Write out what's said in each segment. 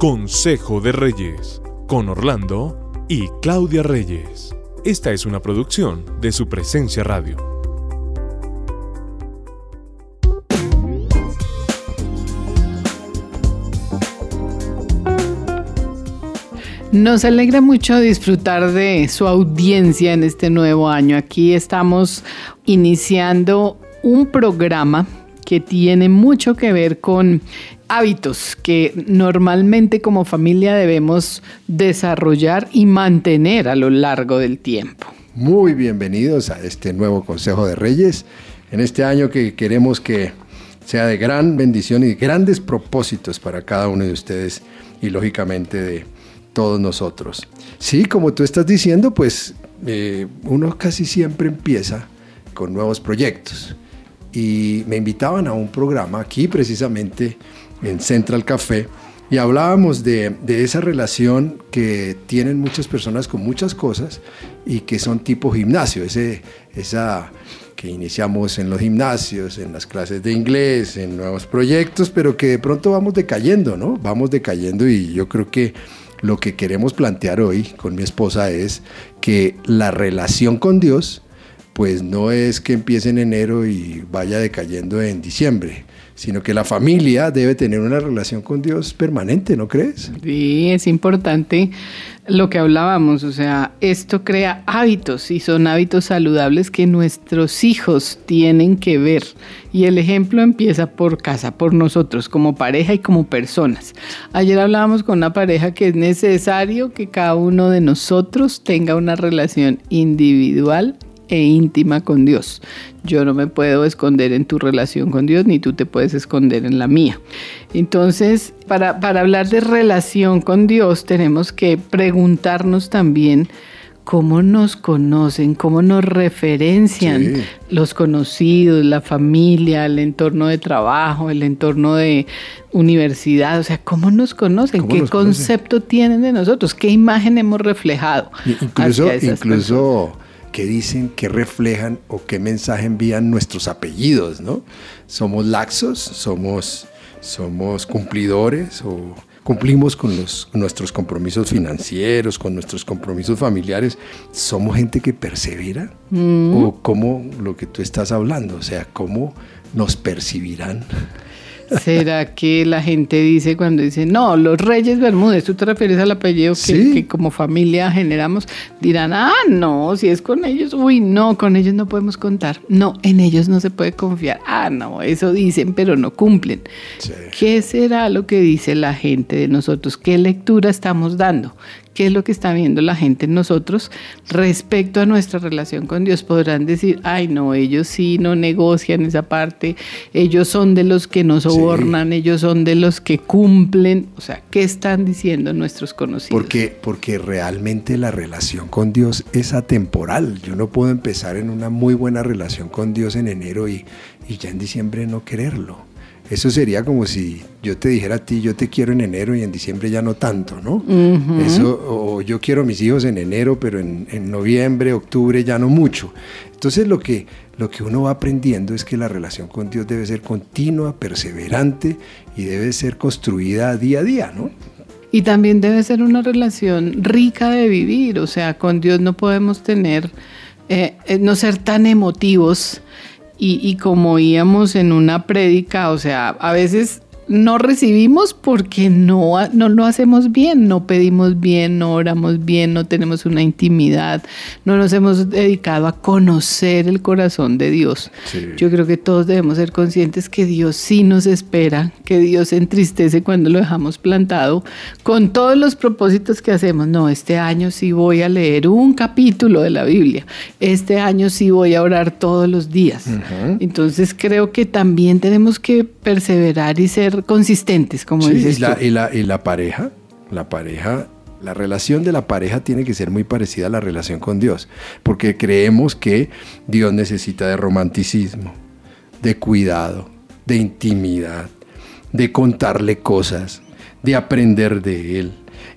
Consejo de Reyes, con Orlando y Claudia Reyes. Esta es una producción de su presencia radio. Nos alegra mucho disfrutar de su audiencia en este nuevo año. Aquí estamos iniciando un programa que tiene mucho que ver con hábitos que normalmente como familia debemos desarrollar y mantener a lo largo del tiempo. Muy bienvenidos a este nuevo Consejo de Reyes, en este año que queremos que sea de gran bendición y grandes propósitos para cada uno de ustedes y lógicamente de todos nosotros. Sí, como tú estás diciendo, pues eh, uno casi siempre empieza con nuevos proyectos y me invitaban a un programa aquí precisamente en Central Café y hablábamos de, esa relación que tienen muchas personas con muchas cosas y que son tipo gimnasio, ese, esa que iniciamos en los gimnasios, en las clases de inglés, en nuevos proyectos, pero que de pronto vamos decayendo, ¿no? Vamos decayendo y yo creo que lo que queremos plantear hoy con mi esposa es que la relación con Dios, pues no es que empiece en enero y vaya decayendo en diciembre, sino que la familia debe tener una relación con Dios permanente, ¿no crees? Sí, es importante lo que hablábamos, o sea, esto crea hábitos y son hábitos saludables que nuestros hijos tienen que ver. Y el ejemplo empieza por casa, por nosotros, como pareja y como personas. Ayer hablábamos con una pareja que es necesario que cada uno de nosotros tenga una relación individual e íntima con Dios. Yo no me puedo esconder en tu relación con Dios, ni tú te puedes esconder en la mía. Entonces, para, hablar de relación con Dios, tenemos que preguntarnos también cómo nos conocen, cómo nos referencian los conocidos, la familia, el entorno de trabajo, el entorno de universidad, o sea, cómo nos conocen, qué concepto tienen de nosotros, qué imagen hemos reflejado. Incluso, incluso qué dicen, qué reflejan o qué mensaje envían nuestros apellidos, ¿no? Somos laxos, somos, somos cumplidores o cumplimos con los, nuestros compromisos financieros, con nuestros compromisos familiares. ¿Somos gente que persevera? Mm. ¿O cómo lo que tú estás hablando? O sea, ¿cómo nos percibirán? ¿Será que la gente dice cuando dice, no, los Reyes Bermúdez, tú te refieres al apellido que, como familia generamos? Dirán, ah, no, si es con ellos, uy, no, con ellos no podemos contar. No, en ellos no se puede confiar. Ah, no, eso dicen, pero no cumplen. ¿Qué será lo que dice la gente de nosotros? ¿Qué lectura estamos dando? Qué es lo que está viendo la gente en nosotros respecto a nuestra relación con Dios. Podrán decir, ay no, ellos sí no negocian esa parte, ellos son de los que nos sobornan, ellos son de los que cumplen. O sea, ¿qué están diciendo nuestros conocidos? Porque, porque realmente la relación con Dios es atemporal. Yo no puedo empezar en una muy buena relación con Dios en enero y, y ya en diciembre no quererlo. Eso sería como si yo te dijera a ti, yo te quiero en enero y en diciembre ya no tanto, ¿no? Eso, o yo quiero a mis hijos en enero, pero en, noviembre, octubre ya no mucho. Entonces lo que, lo que uno va aprendiendo es que la relación con Dios debe ser continua, perseverante y debe ser construida día a día, ¿no? Y también debe ser una relación rica de vivir, o sea, con Dios no podemos tener, eh, eh, no ser tan emotivos y, como íbamos en una prédica, o sea, a veces no recibimos porque no, no lo hacemos bien, no pedimos bien, no oramos bien, no tenemos una intimidad, no nos hemos dedicado a conocer el corazón de Dios. Yo creo que todos debemos ser conscientes que Dios sí nos espera, que Dios se entristece cuando lo dejamos plantado, con todos los propósitos que hacemos. No, este año sí voy a leer un capítulo de la Biblia, este año sí voy a orar todos los días. Entonces creo que también tenemos que perseverar y ser consistentes, como dices y la, Y la, y la pareja, la pareja la relación de la pareja tiene que ser muy parecida a la relación con Dios, porque creemos que Dios necesita de romanticismo, de cuidado, de intimidad, de contarle cosas, de aprender de Él,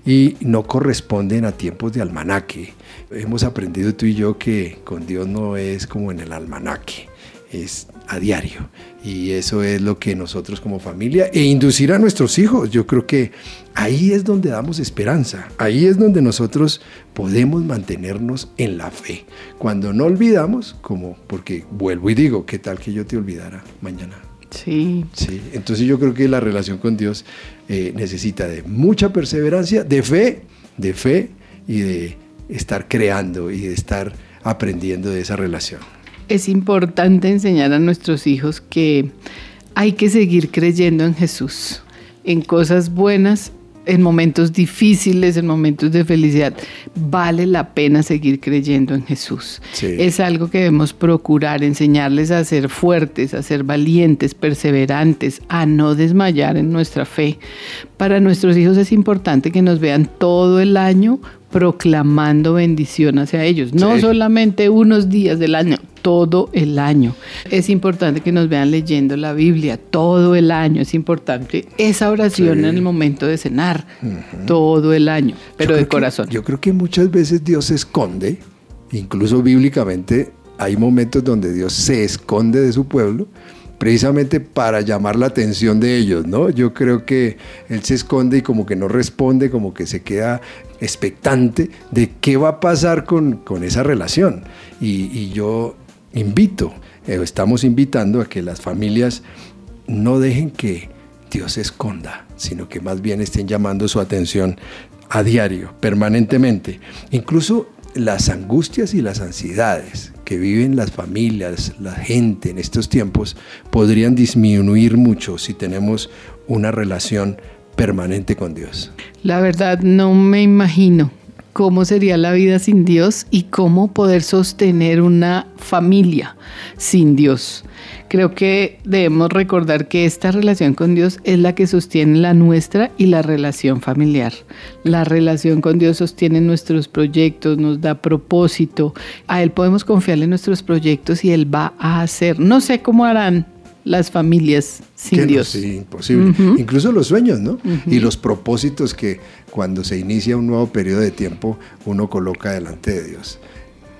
y no corresponden a tiempos de almanaque. Hemos aprendido tú y yo que con Dios no es como en el almanaque, es a diario. Y eso es lo que nosotros como familia e inducir a nuestros hijos. Yo creo que ahí es donde damos esperanza. Ahí es donde nosotros podemos mantenernos en la fe. Cuando no olvidamos, como porque vuelvo y digo, ¿qué tal que yo te olvidara mañana? Sí. Sí. Entonces yo creo que la relación con Dios eh, necesita de mucha perseverancia, de fe, de fe y de estar creando y de estar aprendiendo de esa relación es importante enseñar a nuestros hijos que hay que seguir creyendo en Jesús, en cosas buenas, en momentos difíciles, en momentos de felicidad. Vale la pena seguir creyendo en Jesús. Es algo que debemos procurar, enseñarles a ser fuertes, a ser valientes, perseverantes, a no desmayar en nuestra fe. Para nuestros hijos es importante que nos vean todo el año proclamando bendición hacia ellos, no solamente unos días del año, todo el año. Es importante que nos vean leyendo la Biblia todo el año, es importante esa oración en el momento de cenar, todo el año, pero de corazón. yo creo que muchas veces Dios se esconde, incluso bíblicamente hay momentos donde Dios se esconde de su pueblo precisamente para llamar la atención de ellos, ¿no? Yo creo que él se esconde y como que no responde, como que se queda expectante de qué va a pasar con, esa relación. Y, yo invito, eh, estamos invitando a que las familias no dejen que Dios se esconda, sino que más bien estén llamando su atención a diario, permanentemente. Incluso las angustias y las ansiedades que viven las familias, la gente en estos tiempos, podrían disminuir mucho si tenemos una relación permanente con Dios. La verdad, no me imagino cómo sería la vida sin Dios y cómo poder sostener una familia sin Dios. Creo que debemos recordar que esta relación con Dios es la que sostiene la nuestra y la relación familiar. La relación con Dios sostiene nuestros proyectos, nos da propósito. A Él podemos confiarle nuestros proyectos y Él va a hacer. No sé cómo harán las familias sin Dios. sí, imposible. Incluso los sueños, ¿no? Y los propósitos que cuando se inicia un nuevo periodo de tiempo uno coloca delante de Dios.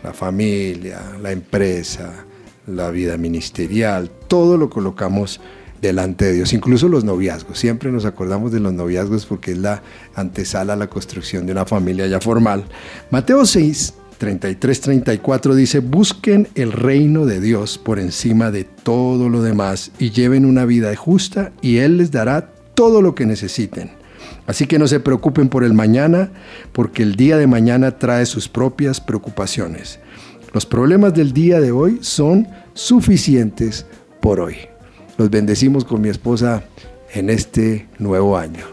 La familia, la empresa, la vida ministerial, todo lo colocamos delante de Dios, incluso los noviazgos. Siempre nos acordamos de los noviazgos porque es la antesala a la construcción de una familia ya formal. Mateo 6, 33, 34 dice, busquen el reino de Dios por encima de todo lo demás y lleven una vida justa y Él les dará todo lo que necesiten. Así que no se preocupen por el mañana, porque el día de mañana trae sus propias preocupaciones. Los problemas del día de hoy son suficientes por hoy. Los bendecimos con mi esposa en este nuevo año.